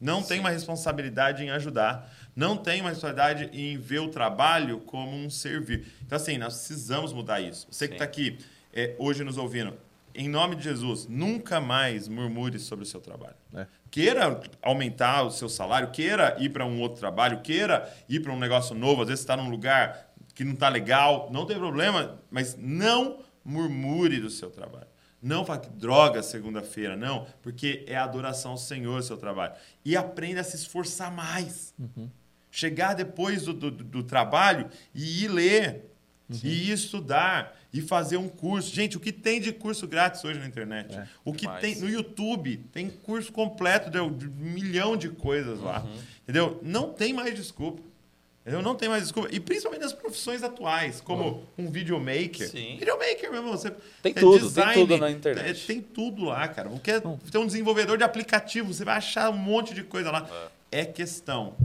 Não tem uma responsabilidade em ajudar. Não tem uma responsabilidade em ver o trabalho como um servir. Então, assim, nós precisamos mudar isso. Você que Sim. está aqui é, hoje nos ouvindo, em nome de Jesus, nunca mais murmure sobre o seu trabalho. É. Queira aumentar o seu salário, queira ir para um outro trabalho, queira ir para um negócio novo, às vezes está num lugar que não está legal, não tem problema, mas não murmure do seu trabalho. Não fale que droga segunda-feira, não, porque é adoração ao Senhor o seu trabalho. E aprenda a se esforçar mais. Chegar depois do, do, do trabalho e ir ler, e ir estudar, e fazer um curso. Gente, o que tem de curso grátis hoje na internet? É, o que demais. tem no YouTube, tem curso completo de um milhão de coisas lá. Uhum. Entendeu? Não tem mais desculpa. Eu não tenho mais desculpa. E principalmente nas profissões atuais, como um videomaker. Sim. Videomaker mesmo, você. Tem é tudo, tem tudo na internet. é, tem tudo lá, cara. Quer ter um desenvolvedor de aplicativo, você vai achar um monte de coisa lá. É, questão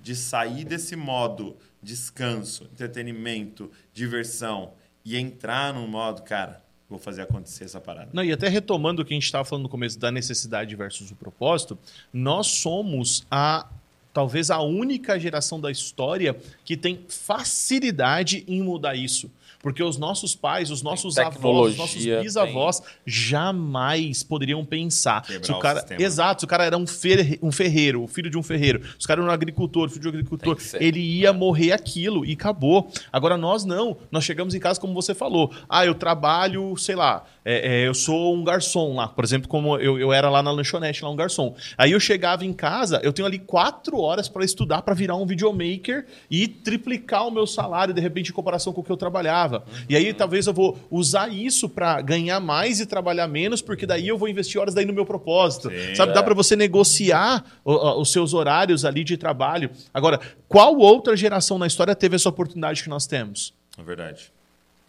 de sair desse modo descanso, entretenimento, diversão e entrar num modo, cara, vou fazer acontecer essa parada. Não, e até retomando o que a gente estava falando no começo da necessidade versus o propósito, nós somos a talvez a única geração da história que tem facilidade em mudar isso. Porque os nossos pais, os nossos avós, os nossos bisavós jamais poderiam pensar. Quebrar Se o o cara, sistema. exato, se o cara era um, ferre- um ferreiro, o filho de um ferreiro, se o cara era um agricultor, filho de um agricultor, Tem ele ia morrer aquilo e acabou. Agora nós não, nós chegamos em casa como você falou. Ah, eu trabalho, sei lá, é, é, eu sou um garçom lá, por exemplo, como eu, eu era lá na lanchonete, lá um garçom. Aí eu chegava em casa, eu tenho ali quatro horas para estudar para virar um videomaker e triplicar o meu salário de repente em comparação com o que eu trabalhava. E aí talvez eu vou usar isso para ganhar mais e trabalhar menos, porque daí eu vou investir horas daí no meu propósito. Sim. Sabe, dá É. para você negociar o- os seus horários ali de trabalho. Agora, qual outra geração na história teve essa oportunidade que nós temos? É verdade.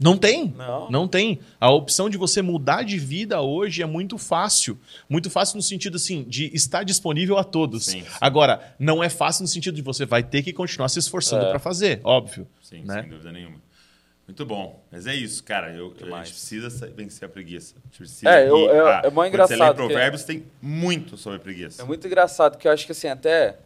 Não tem. Não. tem. A opção de você mudar de vida hoje é muito fácil. Muito fácil no sentido assim de estar disponível a todos. Sim, sim. Agora, não é fácil no sentido de você vai ter que continuar se esforçando É. para fazer, óbvio. Sim, né? sem dúvida nenhuma. Muito bom. Mas é isso, cara. Eu, eu- a gente precisa sa- vencer a preguiça. A gente precisa É, eu- ir eu- a- é mó quando Você lê engraçado que- Provérbios, tem muito sobre preguiça. É muito engraçado que eu acho que assim, até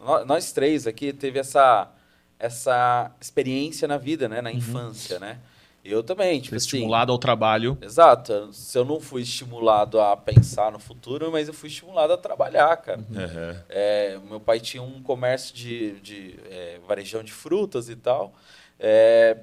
nó- nós três aqui teve essa, essa experiência na vida, né? Na infância, né? Eu também, tipo assim. estimulado ao trabalho. Exato. Se eu não fui estimulado a pensar no futuro, mas eu fui estimulado a trabalhar, cara. Aham. É, meu pai tinha um comércio de, de é, varejão de frutas e tal. É,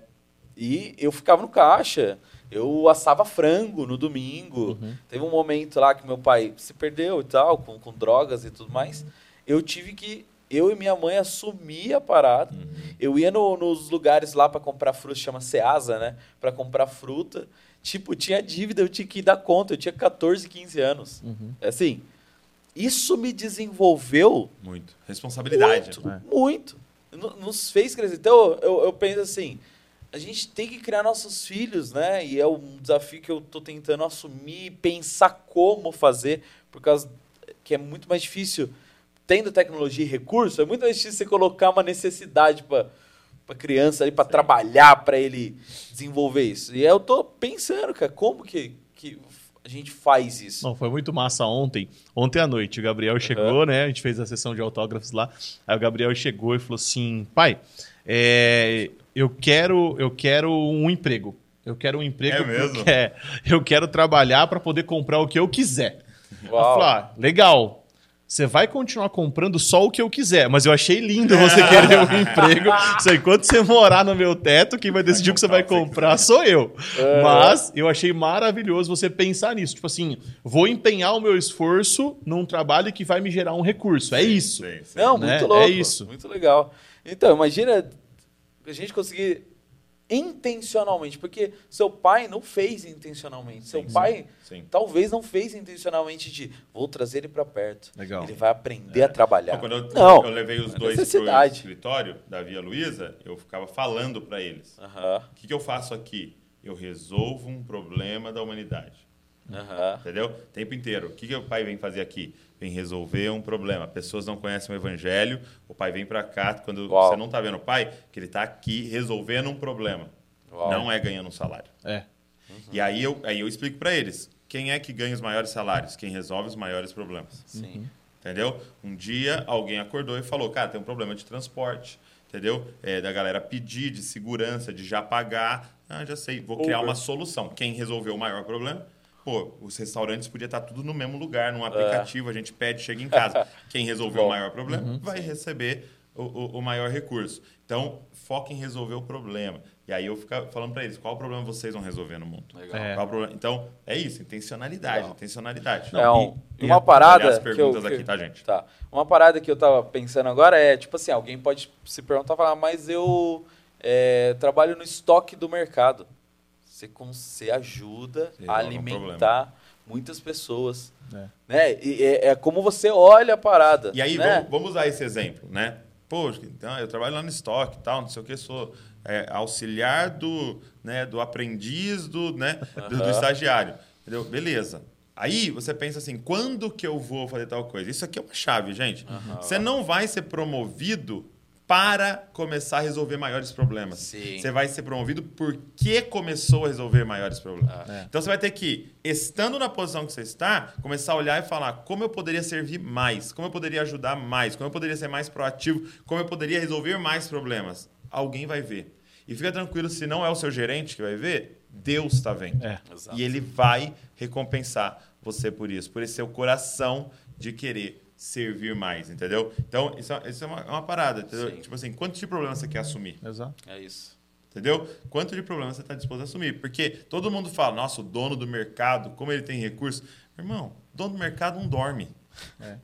e eu ficava no caixa. Eu assava frango no domingo. Teve um momento lá que meu pai se perdeu e tal, com, com drogas e tudo mais. Eu tive que. Eu e minha mãe assumir a parada. Eu ia no- nos lugares lá para comprar fruta, chama Ceasa, né? Para comprar fruta. Tipo, tinha dívida, eu tinha que dar conta. Eu tinha 14, 15 anos. Assim, isso me desenvolveu Muito. Responsabilidade. muito, muito. No- Nos fez crescer. Então, eu, eu penso assim, a gente tem que criar nossos filhos, né? E é um desafio que eu tô tentando assumir, pensar como fazer, por causa que é muito mais difícil, tendo tecnologia e recurso, é muito mais difícil você colocar uma necessidade para para criança ali para trabalhar para ele desenvolver isso. E eu tô pensando, cara, como que, que a gente faz isso? Não, foi muito massa ontem. Ontem à noite, o Gabriel chegou, né? A gente fez a sessão de autógrafos lá. Aí o Gabriel chegou e falou assim: pai, é, eu, quero, eu quero um emprego. Eu quero um emprego. É mesmo? porque, é, eu quero trabalhar para poder comprar o que eu quiser. Eu Uau. falei, ah, legal. Você vai continuar comprando só o que eu quiser, mas eu achei lindo você querer um emprego. Só enquanto você morar no meu teto, quem vai decidir o que você vai comprar sou eu. É. Mas eu achei maravilhoso você pensar nisso. Tipo assim, vou empenhar o meu esforço num trabalho que vai me gerar um recurso. É isso. Sim, sim. Não, né? muito louco. É isso. Muito legal. Então, imagina a gente conseguir intencionalmente, porque seu pai não fez intencionalmente. Seu Sim, pai sim. talvez não fez intencionalmente de vou trazer ele para perto. Legal. Ele vai aprender a trabalhar. Então, quando eu, não. eu levei os é dois pro necessidade. escritório, Davi e a Luísa, eu ficava falando para eles. O que, que eu faço aqui? Eu resolvo um problema da humanidade. Entendeu? O tempo inteiro. O que, que o pai vem fazer aqui? Vem resolver um problema. Pessoas não conhecem o evangelho, o pai vem para cá. Quando Uau. você não está vendo o pai, que ele está aqui resolvendo um problema. Uau. Não é ganhando um salário. É. E aí eu, aí eu explico para eles: quem é que ganha os maiores salários? Quem resolve os maiores problemas. Sim. Entendeu? Um dia alguém acordou e falou: cara, tem um problema de transporte. Entendeu? É, da galera pedir, de segurança, de já pagar. Ah, já sei, vou criar Uber. uma solução. Quem resolveu o maior problema? Pô, os restaurantes podiam estar tudo no mesmo lugar, num aplicativo, a gente pede, chega em casa. Quem resolveu o maior problema vai receber o, o, o maior recurso. Então, foca em resolver o problema. E aí eu ficava falando para eles, qual o problema vocês vão resolver no mundo? Legal. É. Qual o problema? Então, é isso, intencionalidade, Legal. intencionalidade. é um- e- uma e- parada as que eu, perguntas que- aqui, tá, gente? Tá. Uma parada que eu tava pensando agora é, tipo assim, alguém pode se perguntar, falar, mas eu é, trabalho no estoque do mercado. Você, você ajuda Você a alimentar muitas pessoas. É. Né? E é, é como você olha a parada. E aí, né? vamos, vamos usar esse exemplo, né? Poxa, então, eu trabalho lá no estoque e tal, não sei o que, sou é, auxiliar do, né, do aprendiz do, né, do, do Aham. estagiário. Entendeu? Beleza. Aí você pensa assim, quando que eu vou fazer tal coisa? Isso aqui é uma chave, gente. Você não vai ser promovido para começar a resolver maiores problemas. Sim. Você vai ser promovido porque começou a resolver maiores problemas. É. Então você vai ter que, estando na posição que você está, começar a olhar e falar como eu poderia servir mais, como eu poderia ajudar mais, como eu poderia ser mais proativo, como eu poderia resolver mais problemas. Alguém vai ver. E fica tranquilo, se não é o seu gerente que vai ver, Deus está vendo. É. E ele vai recompensar você por isso, por esse seu coração de querer servir mais, entendeu? Então, isso é, isso é uma, é uma parada, entendeu? Sim. Tipo assim, quanto de problema você quer assumir? Exato. É isso. Entendeu? Quanto de problema você está disposto a assumir? Porque todo mundo fala, nossa, o dono do mercado, como ele tem recurso. Irmão, dono do mercado não dorme. É.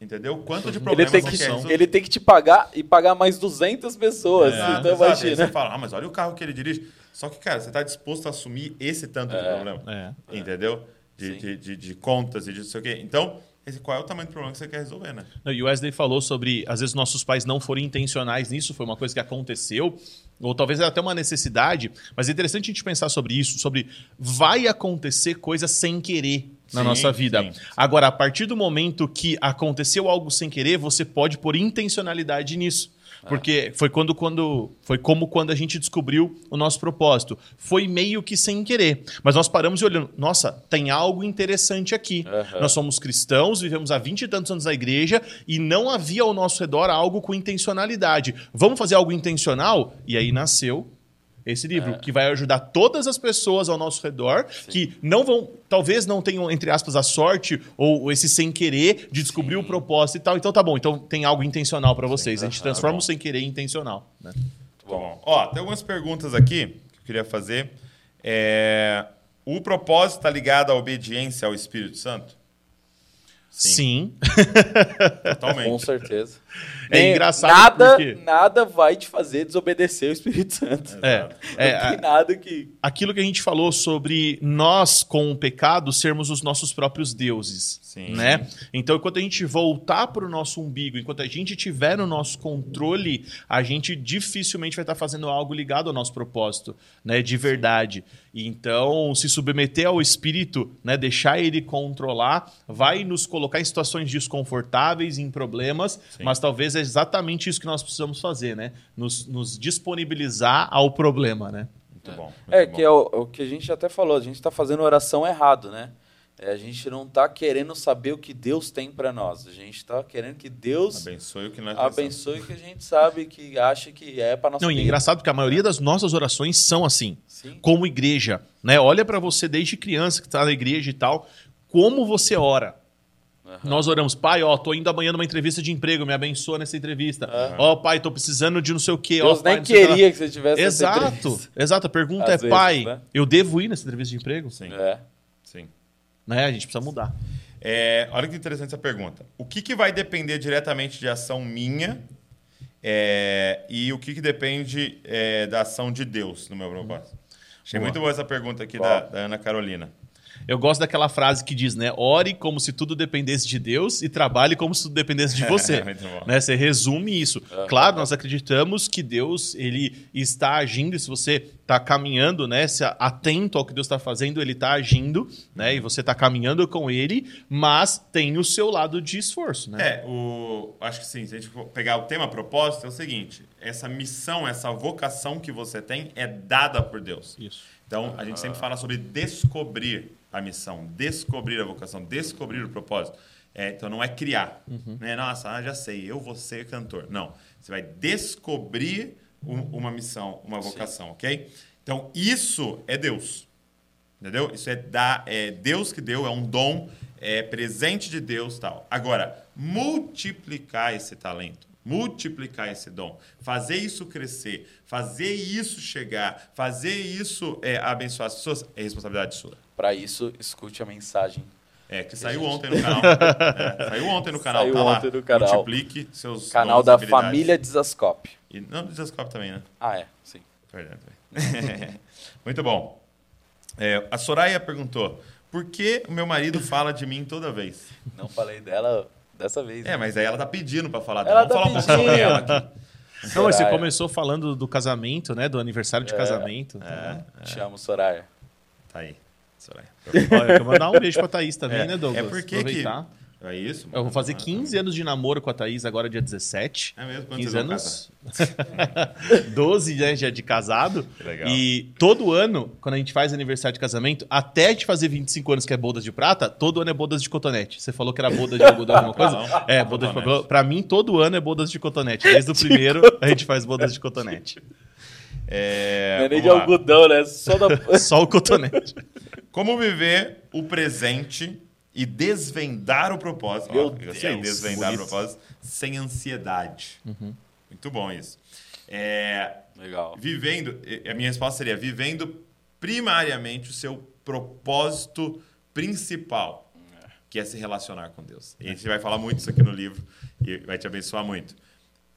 Entendeu? Quanto de Ele problema tem, você que, quer resolver? ele tem que te pagar e pagar mais 200 pessoas. Exato, então exato. Aí imagina. Você fala, ah, mas olha o carro que ele dirige. Só que, cara, você está disposto a assumir esse tanto de É. problema. É. Entendeu? De, de, de, de contas e de não sei o quê. Então, qual é o tamanho do problema que você quer resolver, né? Não, E o Wesley falou sobre, às vezes, nossos pais não forem intencionais nisso, foi uma coisa que aconteceu, ou talvez era até uma necessidade, mas é interessante a gente pensar sobre isso, sobre vai acontecer coisa sem querer na Sim, nossa vida. sim, sim. Agora, a partir do momento que aconteceu algo sem querer, você pode pôr intencionalidade nisso. Porque foi quando, quando foi como quando a gente descobriu o nosso propósito. Foi meio que sem querer. Mas nós paramos e olhando, nossa, tem algo interessante aqui. Aham. Nós somos cristãos, vivemos há 20 e tantos anos na igreja e não havia ao nosso redor algo com intencionalidade. Vamos fazer algo intencional? E aí nasceu esse livro, que vai ajudar todas as pessoas ao nosso redor que não vão, talvez não tenham, entre aspas, a sorte ou esse sem querer de descobrir Sim. o propósito e tal. Então tá bom, então tem algo intencional para vocês. a gente transforma Tá o sem querer em intencional. né? Bom. bom. Ó, tem algumas perguntas aqui que eu queria fazer. É, O propósito está ligado à obediência ao Espírito Santo? Sim. Com Totalmente. certeza. É Nem- engraçado nada, porque- nada vai te fazer desobedecer o Espírito Santo. É, é, Não a- tem nada que. aquilo que a gente falou sobre nós, com o pecado, sermos os nossos próprios deuses. Sim. Né? Então, enquanto a gente voltar para o nosso umbigo, enquanto a gente tiver no nosso controle, a gente dificilmente vai estar fazendo algo ligado ao nosso propósito, né? De verdade. Então, se submeter ao espírito, né? deixar ele controlar, vai nos colocar em situações desconfortáveis, em problemas, Sim. mas talvez é exatamente isso que nós precisamos fazer, né? Nos, nos disponibilizar ao problema, né? Muito bom. muito É, bom. que é o, o que a gente até falou, a gente está fazendo oração errado, né? É, a gente não está querendo saber o que Deus tem para nós. A gente está querendo que Deus Abençoe o que nós abençoe o que a gente sabe, que acha que é para nossa Não, e é vida. engraçado porque a maioria das nossas orações são assim. Sim. como igreja, né? Olha para você desde criança que está na igreja e tal, como você ora. Aham. Nós oramos, pai, ó, tô indo amanhã numa entrevista de emprego, me abençoa nessa entrevista. Aham. Ó, pai, tô precisando de não sei o quê. Deus ó, pai, nem que queria que você tivesse essa Exato, entrevista. exato. A pergunta Às é, vezes, pai, né? eu devo ir nessa entrevista de emprego? Sim, É. sim. Né? A gente precisa mudar. É, olha que interessante essa pergunta. O que, que vai depender diretamente de ação minha é, e o que, que depende é, da ação de Deus no meu propósito? Achei Boa. muito boa essa pergunta aqui da, da Ana Carolina. Eu gosto daquela frase que diz, né? Ore como se tudo dependesse de Deus e trabalhe como se tudo dependesse de você. Bom. né? Você resume isso. Claro, nós acreditamos que Deus ele está agindo. E se você está caminhando, né? Se atento ao que Deus está fazendo, Ele está agindo, né? E você está caminhando com Ele, mas tem o seu lado de esforço, né? É, o, acho que sim. Se a gente for pegar o tema propósito, é o seguinte: essa missão, essa vocação que você tem é dada por Deus. Isso. Então, a gente sempre fala sobre descobrir a missão, descobrir a vocação, descobrir o propósito. É, então, não é criar. Né? Nossa, ah, já sei, eu vou ser cantor. Não. Você vai descobrir um- uma missão, uma vocação, ok? Então, isso é Deus. Entendeu? Isso é, da, é Deus que deu, é um dom, é presente de Deus tal. Agora, multiplicar esse talento, multiplicar esse dom, fazer isso crescer, fazer isso chegar, fazer isso é, abençoar as pessoas, é responsabilidade sua. Para isso, escute a mensagem. É, que saiu ontem no canal. É, saiu ontem no canal, Saiu tá lá. ontem no canal. Multiplique seus Canal da família Desascope. E, não, do Desascope também, né? Ah, é, sim. Verdade. Muito bom. É, a Soraya perguntou: por que o meu marido fala de mim toda vez? Não falei dela dessa vez. É, mas aí ela tá pedindo pra falar Ela dela. Vamos tá falar um pouco sobre pedindo. ela aqui. Não, mas você começou falando do casamento, né? Do aniversário de casamento. É, Te amo, Soraya. tá aí. Soraya. Olha, eu quero mandar um beijo pra Thaís também, É, né, Douglas? é porque que- Aproveitar. É isso? Eu vou fazer mano. 15 anos de namoro com a Thaís agora, dia 17. É mesmo? Quantos 15 vocês vão anos. 12 né, já de casado. Que legal. E todo ano, quando a gente faz aniversário de casamento, até a gente fazer 25 anos, que é bodas de prata, todo ano é bodas de cotonete. Você falou que era boda de algodão, alguma coisa? Não, É, boda de cotonete. Pra mim, todo ano é bodas de cotonete. Desde o primeiro, a gente faz bodas de cotonete. É, não é nem de lá. algodão, né? Só da. Só o cotonete. Como viver o presente e desvendar o propósito. Meu Ó, eu gostei, Deus, desvendar bonito. o propósito sem ansiedade. Uhum. Muito bom isso. É, Legal. vivendo, a minha resposta seria vivendo primariamente o seu propósito principal, que é se relacionar com Deus. E a gente vai falar muito isso aqui no livro e vai te abençoar muito.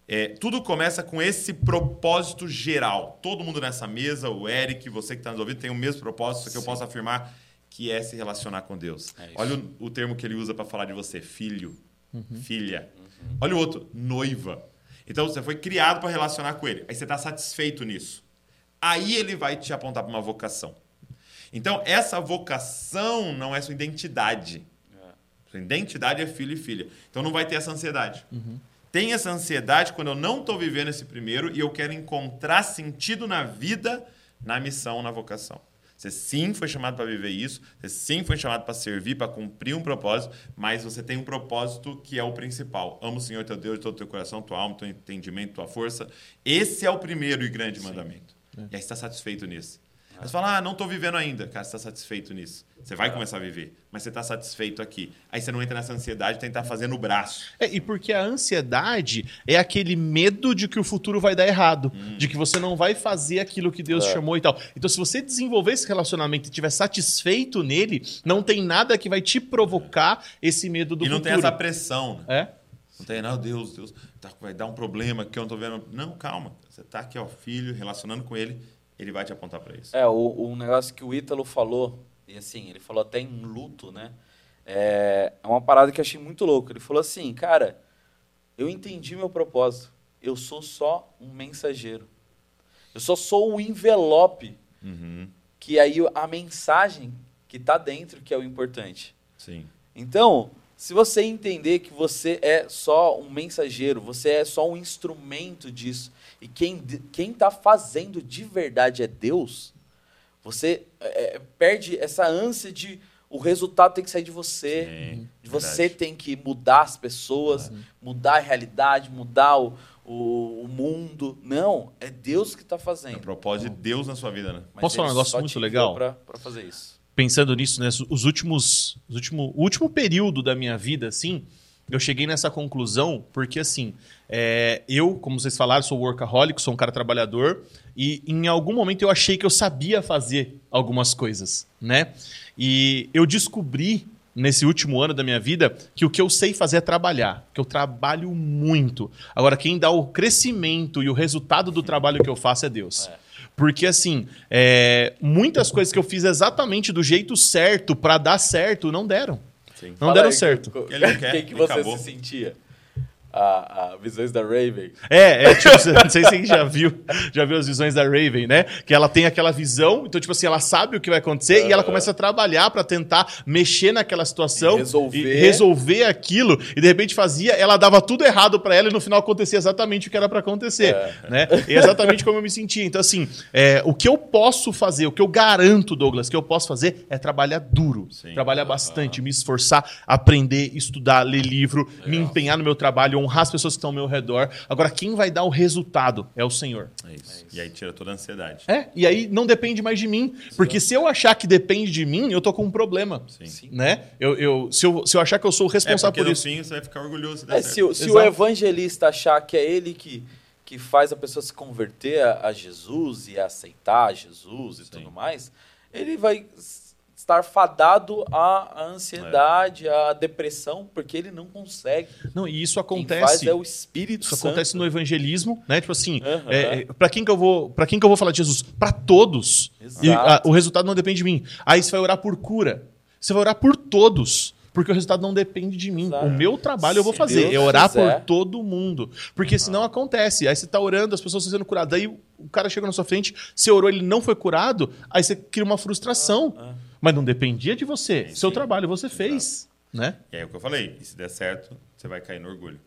É, tudo começa com esse propósito geral. Todo mundo nessa mesa, o Eric, você que está nos ouvindo, tem o mesmo propósito, só que eu posso afirmar que é se relacionar com Deus. É. Olha o, o termo que ele usa para falar de você: filho, filha. Olha o outro: noiva. Então você foi criado para relacionar com ele. Aí você está satisfeito nisso. Aí ele vai te apontar para uma vocação. Então, essa vocação não é sua identidade. Sua identidade é filho e filha. Então não vai ter essa ansiedade. Tem essa ansiedade quando eu não estou vivendo esse primeiro e eu quero encontrar sentido na vida, na missão, na vocação. Você sim foi chamado para viver isso, você sim foi chamado para servir, para cumprir um propósito, mas você tem um propósito que é o principal. Ama o Senhor teu Deus de todo o teu coração, tua alma, teu entendimento, tua força. Esse é o primeiro e grande mandamento. E aí você está satisfeito nisso. Aí você fala, ah, não estou vivendo ainda. Cara, você está satisfeito nisso. Você vai começar a viver, mas você está satisfeito aqui. Aí você não entra nessa ansiedade de tentar fazer no braço. É, e porque a ansiedade é aquele medo de que o futuro vai dar errado, Hum. de que você não vai fazer aquilo que Deus É. chamou e tal. Então, se você desenvolver esse relacionamento e estiver satisfeito nele, não tem nada que vai te provocar esse medo do e não futuro. tem essa pressão, né? É? Não tem, não, Deus, Deus, tá- vai dar um problema que eu não tô vendo. Não, calma. Você tá aqui, ó, filho, relacionando com ele, ele vai te apontar para isso. É, o, um negócio que o Ítalo falou, e assim, ele falou até em luto, né? é, é uma parada que eu achei muito louca. Ele falou assim, cara, eu entendi meu propósito. Eu sou só um mensageiro. Eu só sou o envelope. Uhum. Que aí a mensagem que está dentro que é o importante. Sim. Então, se você entender que você é só um mensageiro, você é só um instrumento disso, e quem quem está fazendo de verdade é Deus, você é, perde essa ânsia de o resultado tem que sair de você, Sim, de você verdade. tem que mudar as pessoas, mudar a realidade, mudar o, o, o mundo. Não, é Deus que está É o fazendo. propósito de Deus na sua vida, né? Mas Posso falar um negócio muito legal? Para fazer isso. pensando nisso, né, os últimos, os último, o último período da minha vida, assim, eu cheguei nessa conclusão porque, assim, é, eu, como vocês falaram, sou workaholic, sou um cara trabalhador e em algum momento eu achei que eu sabia fazer algumas coisas, né? E eu descobri nesse último ano da minha vida que o que eu sei fazer é trabalhar, que eu trabalho muito. Agora, quem dá o crescimento e o resultado do trabalho que eu faço é Deus. Porque, assim, é, muitas coisas que eu fiz exatamente do jeito certo pra dar certo não deram. Sim. Não Fala deram aí, certo. co- Ele não quer, Quem que ele você acabou. se sentia? A, a Visões da Raven. É, é tipo, não sei se você já viu, já viu as visões da Raven, né? Que ela tem aquela visão, então, tipo assim, ela sabe o que vai acontecer e ela começa a trabalhar pra tentar mexer naquela situação E resolver. e resolver aquilo, e de repente fazia, ela dava tudo errado pra ela e no final acontecia exatamente o que era pra acontecer, né? E é exatamente como eu me sentia. Então, assim, é, o que eu posso fazer, o que eu garanto, Douglas, que eu posso fazer é trabalhar duro, Sim. trabalhar bastante, me esforçar, aprender, estudar, ler livro, me empenhar no meu trabalho, honrar as pessoas que estão ao meu redor. Agora, quem vai dar o resultado é o Senhor. É isso. E aí tira toda a ansiedade. É, e aí não depende mais de mim. Porque se eu achar que depende de mim, eu tô com um problema. Sim. Sim. Né? Eu, eu- se, eu, se eu achar que eu sou o É, responsável porque por isso. fim você vai ficar orgulhoso É, se, o- se o evangelista achar que é ele que, que faz a pessoa se converter a, a Jesus e aceitar Jesus e tudo mais, ele vai estar fadado à, ansiedade, à depressão, porque ele não consegue. Não, e isso Quem acontece. faz é o Espírito Isso Santo. acontece no evangelismo, né? Tipo assim, Aham. é, é, para quem que eu vou, para quem que eu vou falar de Jesus? Para todos. Exato. E a- o resultado não depende de mim. Aí você vai orar por cura. Você vai orar por todos. Porque o resultado não depende de mim. Exato. O meu trabalho eu vou fazer. Deus É orar quiser. por todo mundo. Porque senão acontece. Aí você tá orando, as pessoas estão sendo curadas. Aí o cara chega na sua frente, você orou, ele não foi curado. Aí você cria uma frustração. Ah, Mas não dependia de você. Sim, Seu trabalho você fez. Né? E é o que eu falei. E se der certo, você vai cair no orgulho.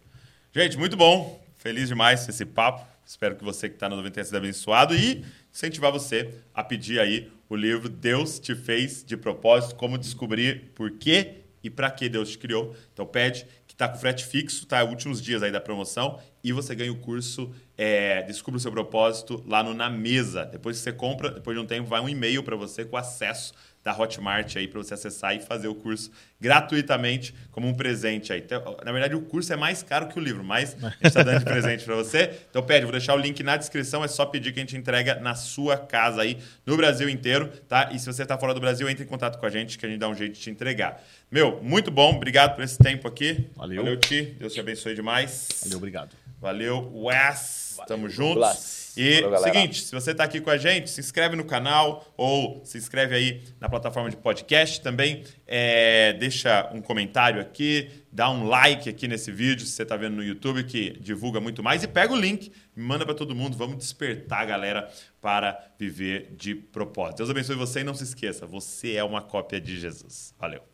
Gente, muito bom. Feliz demais esse papo. Espero que você que está no 90 tenha sido abençoado e incentivar você a pedir aí o livro Deus te fez de propósito, como descobrir por quê e para que Deus te criou. Então pede que está com frete fixo, tá? Últimos dias aí da promoção e você ganha o curso é, Descubra o seu propósito lá no Na Mesa. Depois que você compra, depois de um tempo vai um e-mail para você com acesso da Hotmart aí para você acessar e fazer o curso gratuitamente como um presente aí. Então, na verdade, o curso é mais caro que o livro, mas a gente está dando de presente para você. Então, pede, vou deixar o link na descrição, é só pedir que a gente entrega na sua casa aí, no Brasil inteiro, tá? E se você está fora do Brasil, entre em contato com a gente que a gente dá um jeito de te entregar. Meu, muito bom, obrigado por esse tempo aqui. Valeu. Valeu, Ti. Deus te abençoe demais. Valeu, obrigado. Valeu, Wes. Valeu, Tamo juntos. E Valeu, seguinte, se você está aqui com a gente, se inscreve no canal ou se inscreve aí na plataforma de podcast também. É, deixa um comentário aqui, dá um like aqui nesse vídeo se você está vendo no YouTube, que divulga muito mais. E pega o link, manda para todo mundo. Vamos despertar a galera para viver de propósito. Deus abençoe você e não se esqueça, você é uma cópia de Jesus. Valeu.